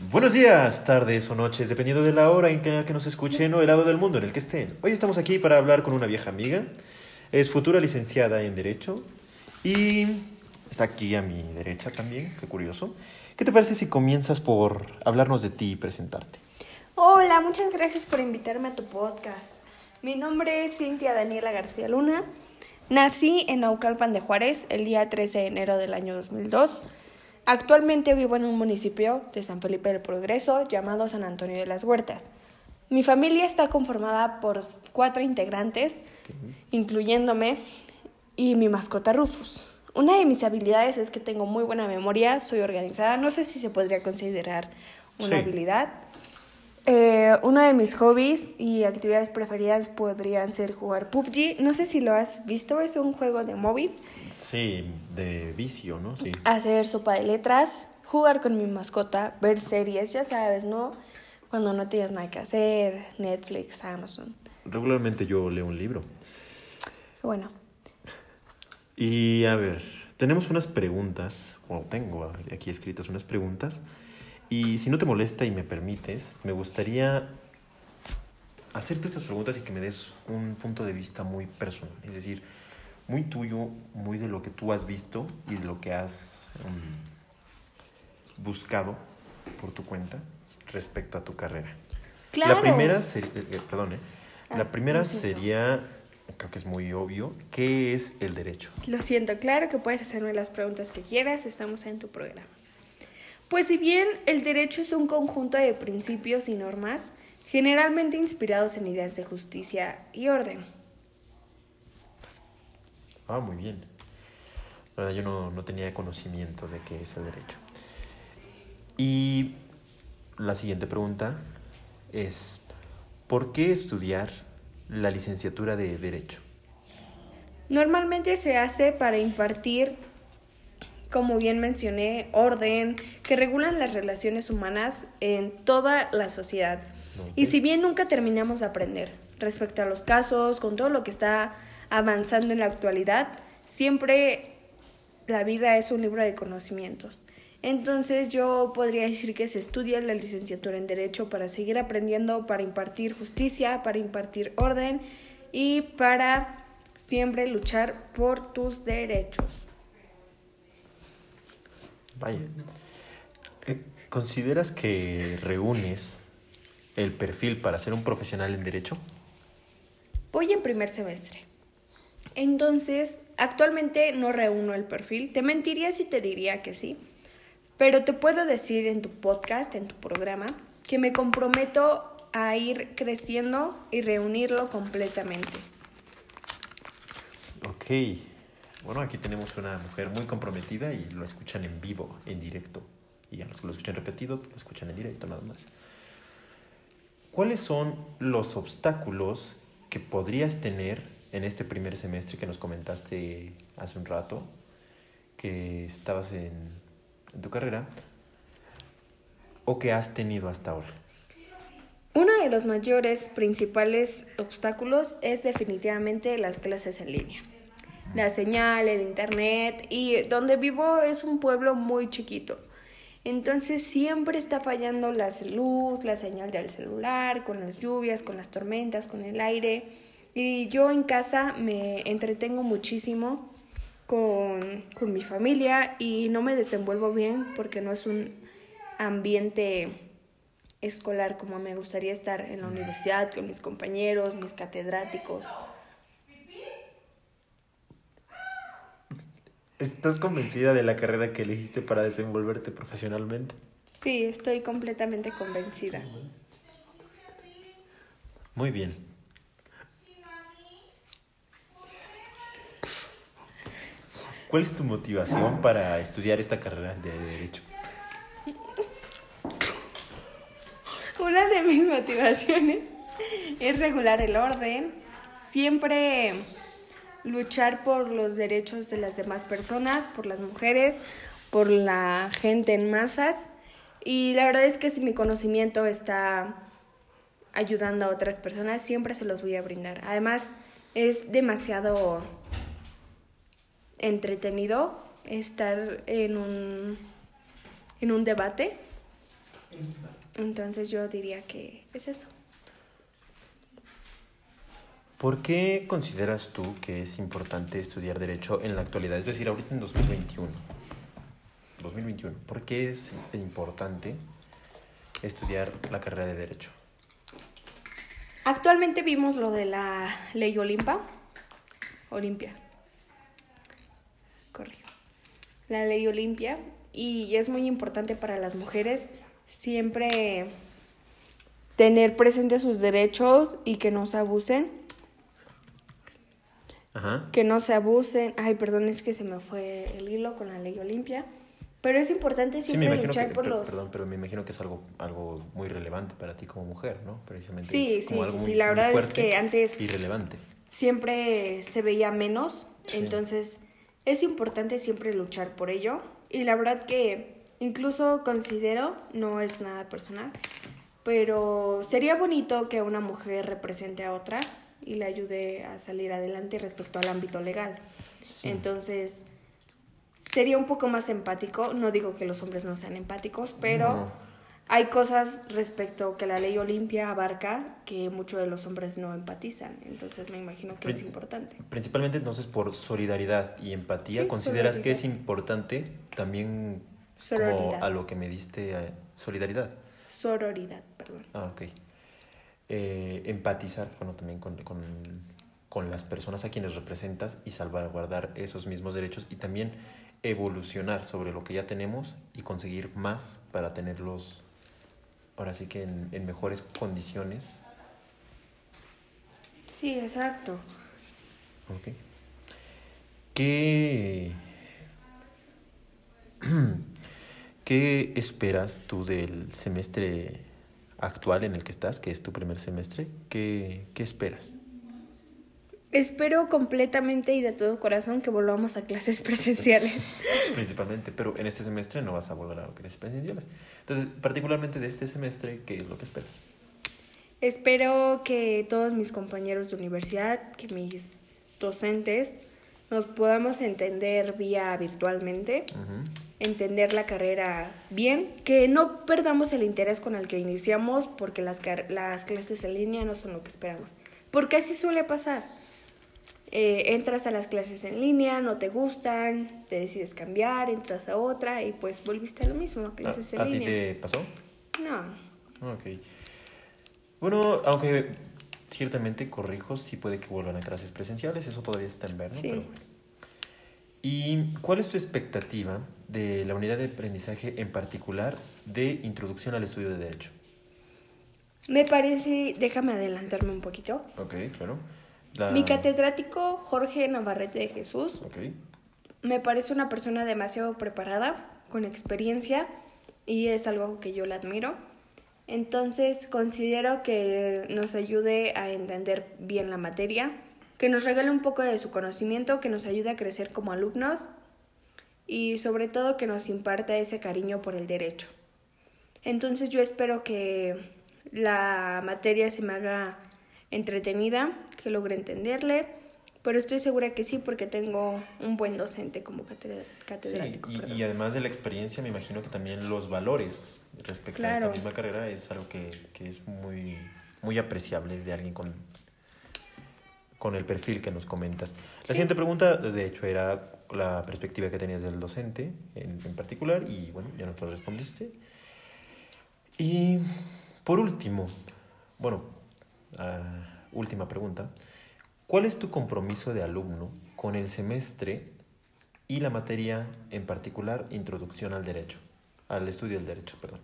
Buenos días, tardes o noches, dependiendo de la hora en que, nos escuchen o el lado del mundo en el que estén. Hoy estamos aquí para hablar con una vieja amiga. Es futura licenciada en Derecho y está aquí a mi derecha también, qué curioso. ¿Qué te parece si comienzas por hablarnos de ti y presentarte? Hola, muchas gracias por invitarme a tu podcast. Mi nombre es Cintia Daniela García Luna. Nací en Naucalpan de Juárez el día 13 de enero del año 2002. Actualmente vivo en un municipio de San Felipe del Progreso llamado San Antonio de las Huertas. Mi familia está conformada por cuatro integrantes, incluyéndome, y mi mascota Rufus. Una de mis habilidades es que tengo muy buena memoria, soy organizada, no sé si se podría considerar una Sí. habilidad. Eh, uno de mis hobbies y actividades preferidas podrían ser jugar PUBG. No sé si lo has visto, es un juego de móvil. Sí, de vicio, ¿no? Sí. Hacer sopa de letras, jugar con mi mascota, ver series, ya sabes, ¿no? Cuando no tienes nada que hacer, Netflix, Amazon. Regularmente yo leo un libro. Bueno, Y a ver, tenemos unas preguntas, o tengo aquí escritas unas preguntas, y si no te molesta y me permites, me gustaría hacerte estas preguntas y que me des un punto de vista muy personal, es decir, muy tuyo, muy de lo que tú has visto y de lo que has mm, buscado por tu cuenta respecto a tu carrera. claro. La primera eh, eh, perdón, eh, Ah, la primera lo siento. sería, creo que es muy obvio, ¿qué es el derecho? Lo siento, claro que puedes hacerme las preguntas que quieras, estamos en tu programa. Pues si bien el derecho es un conjunto de principios y normas, generalmente inspirados en ideas de justicia y orden. Ah, muy bien. La verdad, yo no, no tenía conocimiento de qué es el derecho. Y la siguiente pregunta es, ¿por qué estudiar la licenciatura de Derecho? Normalmente se hace para impartir, como bien mencioné, orden que regulan las relaciones humanas en toda la sociedad. Y si bien nunca terminamos de aprender respecto a los casos, con todo lo que está avanzando en la actualidad, siempre la vida es un libro de conocimientos. Entonces yo podría decir que se estudia la licenciatura en Derecho para seguir aprendiendo, para impartir justicia, para impartir orden y para siempre luchar por tus derechos. Vaya. Eh, ¿Consideras que reúnes el perfil para ser un profesional en Derecho? Voy en primer semestre. Entonces, actualmente no reúno el perfil. Te mentiría si te diría que sí. Pero te puedo decir en tu podcast, en tu programa, que me comprometo a ir creciendo y reunirlo completamente. Ok. Bueno, aquí tenemos una mujer muy comprometida y lo escuchan en vivo, en directo. Y a los que lo escuchan repetido, lo escuchan en directo nada más. ¿Cuáles son los obstáculos que podrías tener en este primer semestre que nos comentaste hace un rato, que estabas en, en tu carrera, o que has tenido hasta ahora? Uno de los mayores principales obstáculos es definitivamente las clases en línea. La señal, el internet y donde vivo es un pueblo muy chiquito. Entonces siempre está fallando la luz, la señal del celular, con las lluvias, con las tormentas, con el aire. Y yo en casa me entretengo muchísimo con, con mi familia y no me desenvuelvo bien porque no es un ambiente escolar como me gustaría estar en la universidad con mis compañeros, mis catedráticos. ¿Estás convencida de la carrera que elegiste para desenvolverte profesionalmente? Sí, estoy completamente convencida. Muy bien. ¿Cuál es tu motivación para estudiar esta carrera de Derecho? Una de mis motivaciones es regular el orden, siempre luchar por los derechos de las demás personas, por las mujeres, por la gente en masas. Y la verdad es que si mi conocimiento está ayudando a otras personas, siempre se los voy a brindar. Además, es demasiado entretenido estar en un, en un debate Entonces yo diría que es eso. ¿Por qué consideras tú que es importante estudiar derecho en la actualidad? Es decir, ahorita en 2021. 2021. ¿Por qué es importante estudiar la carrera de derecho? Actualmente vimos lo de la ley Olimpa. Olimpia. Corrijo. La ley Olimpia. Y es muy importante para las mujeres siempre tener presentes sus derechos y que no se abusen. Ajá. Que no se abusen. Ay, perdón, es que se me fue el hilo con la ley Olimpia. Pero es importante Sí, siempre imagino luchar que, por los... perdón, pero me imagino que es algo, algo muy relevante para ti como mujer, ¿no? Precisamente Sí, sí, sí, muy- sí, la verdad es que antes- Y relevante. siempre se veía menos, Sí. entonces es importante siempre luchar por ello y la verdad que incluso considero, no es nada personal, pero sería bonito que una mujer represente a otra y le ayude a salir adelante respecto al ámbito legal. Entonces, sería un poco más empático, no digo que los hombres no sean empáticos, pero No. hay cosas respecto que la ley Olimpia abarca que muchos de los hombres no empatizan, entonces me imagino que es importante. Principalmente entonces por solidaridad y empatía, Sí, ¿consideras que es importante también como a lo que me diste eh, solidaridad? Sororidad, perdón. Ah, ok. Eh, empatizar, bueno, también con, con, con las personas a quienes representas y salvaguardar esos mismos derechos y también evolucionar sobre lo que ya tenemos y conseguir más para tenerlos ahora sí que en, en mejores condiciones. Sí, exacto. Ok. ¿Qué, ¿Qué esperas tú del semestre actual en el que estás, que es tu primer semestre? ¿Qué, qué esperas? Espero completamente y de todo corazón que volvamos a clases presenciales. Principalmente, pero en este semestre no vas a volver a clases presenciales. Entonces, particularmente de este semestre, ¿qué es lo que esperas? Espero que todos mis compañeros de universidad, que mis docentes, nos podamos entender vía virtualmente, Ujú. Entender la carrera bien, que no perdamos el interés con el que iniciamos porque las, las clases en línea no son lo que esperamos. Porque así suele pasar. Eh, entras a las clases en línea, no te gustan, te decides cambiar, entras a otra y pues volviste a lo mismo, clases en ¿A, a ti te pasó? No. Ok. Bueno, aunque ciertamente, corrijo, sí puede que vuelvan a clases presenciales, eso todavía está en ver, ¿no? Sí. Pero bueno. ¿Y cuál es tu expectativa de la unidad de aprendizaje en particular de introducción al estudio de Derecho? Me parece, déjame adelantarme un poquito. Ok, claro. La- Mi catedrático Jorge Navarrete de Jesús Ok. me parece una persona demasiado preparada, con experiencia, y es algo que yo le admiro. Entonces considero que nos ayude a entender bien la materia, que nos regale un poco de su conocimiento, que nos ayude a crecer como alumnos y sobre todo que nos imparta ese cariño por el derecho. Entonces yo espero que la materia se me haga entretenida, que logre entenderle, pero estoy segura que sí porque tengo un buen docente como catedra- Sí, catedrático. y, además de la experiencia, me imagino que también los valores respecto a esta misma carrera es algo que, que es muy, muy apreciable de alguien con, con el perfil que nos comentas. La Sí. siguiente pregunta, de hecho, era la perspectiva que tenías del docente en, en particular, y bueno, ya no te lo respondiste. Y por último, bueno, ah, última pregunta. ¿Cuál es tu compromiso de alumno con el semestre y la materia en particular introducción al derecho, al estudio del derecho, perdón?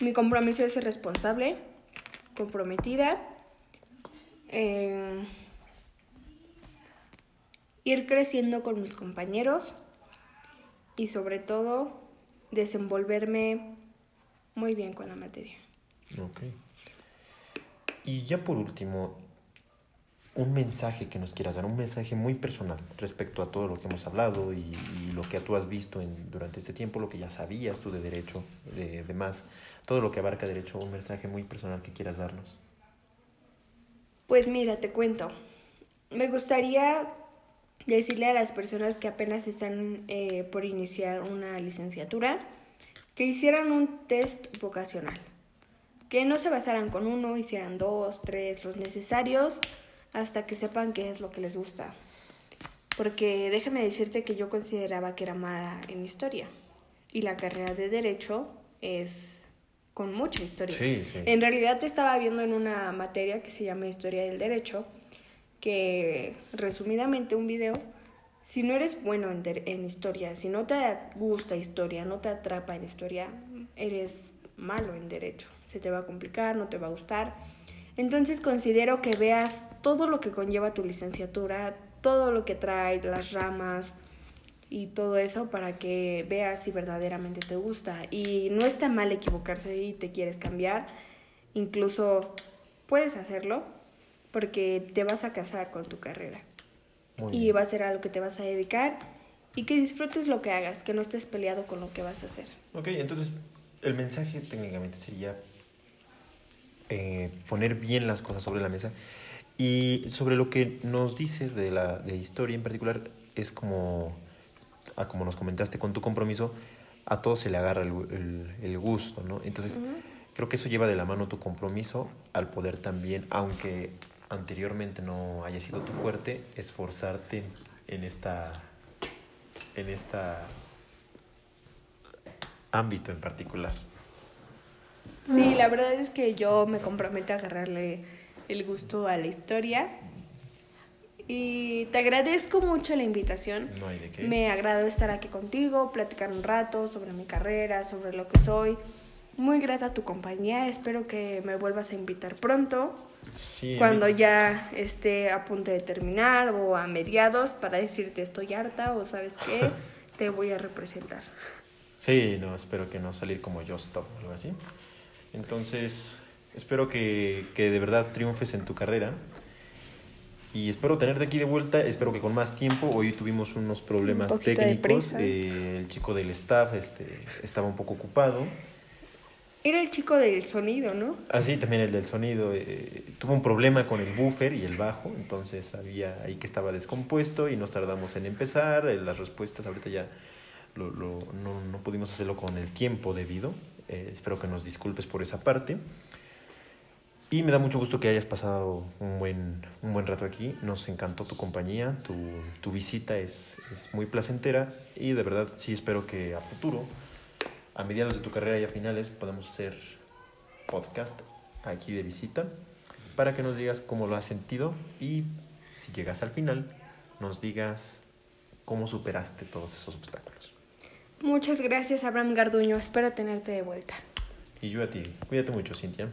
Mi compromiso es ser responsable, comprometida, eh, ir creciendo con mis compañeros y sobre todo desenvolverme muy bien con la materia. Ok. Y ya por último, un mensaje que nos quieras dar, un mensaje muy personal respecto a todo lo que hemos hablado y, y lo que tú has visto en, durante este tiempo, lo que ya sabías tú de derecho, de demás, todo lo que abarca derecho, un mensaje muy personal que quieras darnos. Pues mira, te cuento. Me gustaría decirle a las personas que apenas están eh, por iniciar una licenciatura que hicieran un test vocacional. Que no se basaran con uno, hicieran dos, tres, los necesarios, hasta que sepan qué es lo que les gusta. Porque déjame decirte que yo consideraba que era mala en historia. Y la carrera de Derecho es con mucha historia. Sí, sí. En realidad te estaba viendo en una materia que se llama Historia del Derecho, que resumidamente un video, si no eres bueno en, en historia, si no te gusta historia, no te atrapa en historia, eres malo en derecho. Se te va a complicar, no te va a gustar. Entonces considero que veas todo lo que conlleva tu licenciatura, todo lo que trae, las ramas y todo eso para que veas si verdaderamente te gusta. Y no está mal equivocarse y te quieres cambiar. Incluso puedes hacerlo porque te vas a casar con tu carrera y va a ser a lo que te vas a dedicar y que disfrutes lo que hagas, que no estés peleado con lo que vas a hacer. Ok, entonces el mensaje técnicamente sería eh, poner bien las cosas sobre la mesa. Y sobre lo que nos dices de la de historia en particular, es como, a como nos comentaste con tu compromiso, a todos se le agarra el, el- el gusto, ¿no? Entonces, creo que eso lleva de la mano tu compromiso al poder también, aunque anteriormente no haya sido tu fuerte, esforzarte en esta en esta ámbito en particular. Sí, la verdad es que yo me comprometo a agarrarle el gusto a la historia. Y te agradezco mucho la invitación. No hay de qué. Me agradó estar aquí contigo, platicar un rato sobre mi carrera, sobre lo que soy. Muy grata a tu compañía. Espero que me vuelvas a invitar pronto, Sí, cuando ya esté a punto de terminar o a mediados para decirte estoy harta o sabes qué, te voy a representar. Sí, no, espero que no salir como yo stop o algo así. Entonces, espero que, que de verdad triunfes en tu carrera. Y espero tenerte aquí de vuelta, espero que con más tiempo. Hoy tuvimos unos problemas de técnicos. eh, el chico del staff este, estaba un poco ocupado. Era el chico del sonido, ¿no? Así también el del sonido. eh, tuvo un problema con el buffer y el bajo, entonces había ahí que estaba descompuesto y nos tardamos en empezar. eh, las respuestas ahorita ya lo, lo- no, no pudimos hacerlo con el tiempo debido. eh, espero que nos disculpes por esa parte. Y me da mucho gusto que hayas pasado un buen, un buen rato aquí. Nos encantó tu compañía, tu, tu visita es, es muy placentera y de verdad sí espero que a futuro, a mediados de tu carrera y a finales, podamos hacer podcast aquí de visita para que nos digas cómo lo has sentido y si llegas al final, nos digas cómo superaste todos esos obstáculos. Muchas gracias, Abraham Garduño. Espero tenerte de vuelta. Y yo a ti. Cuídate mucho, Cintia.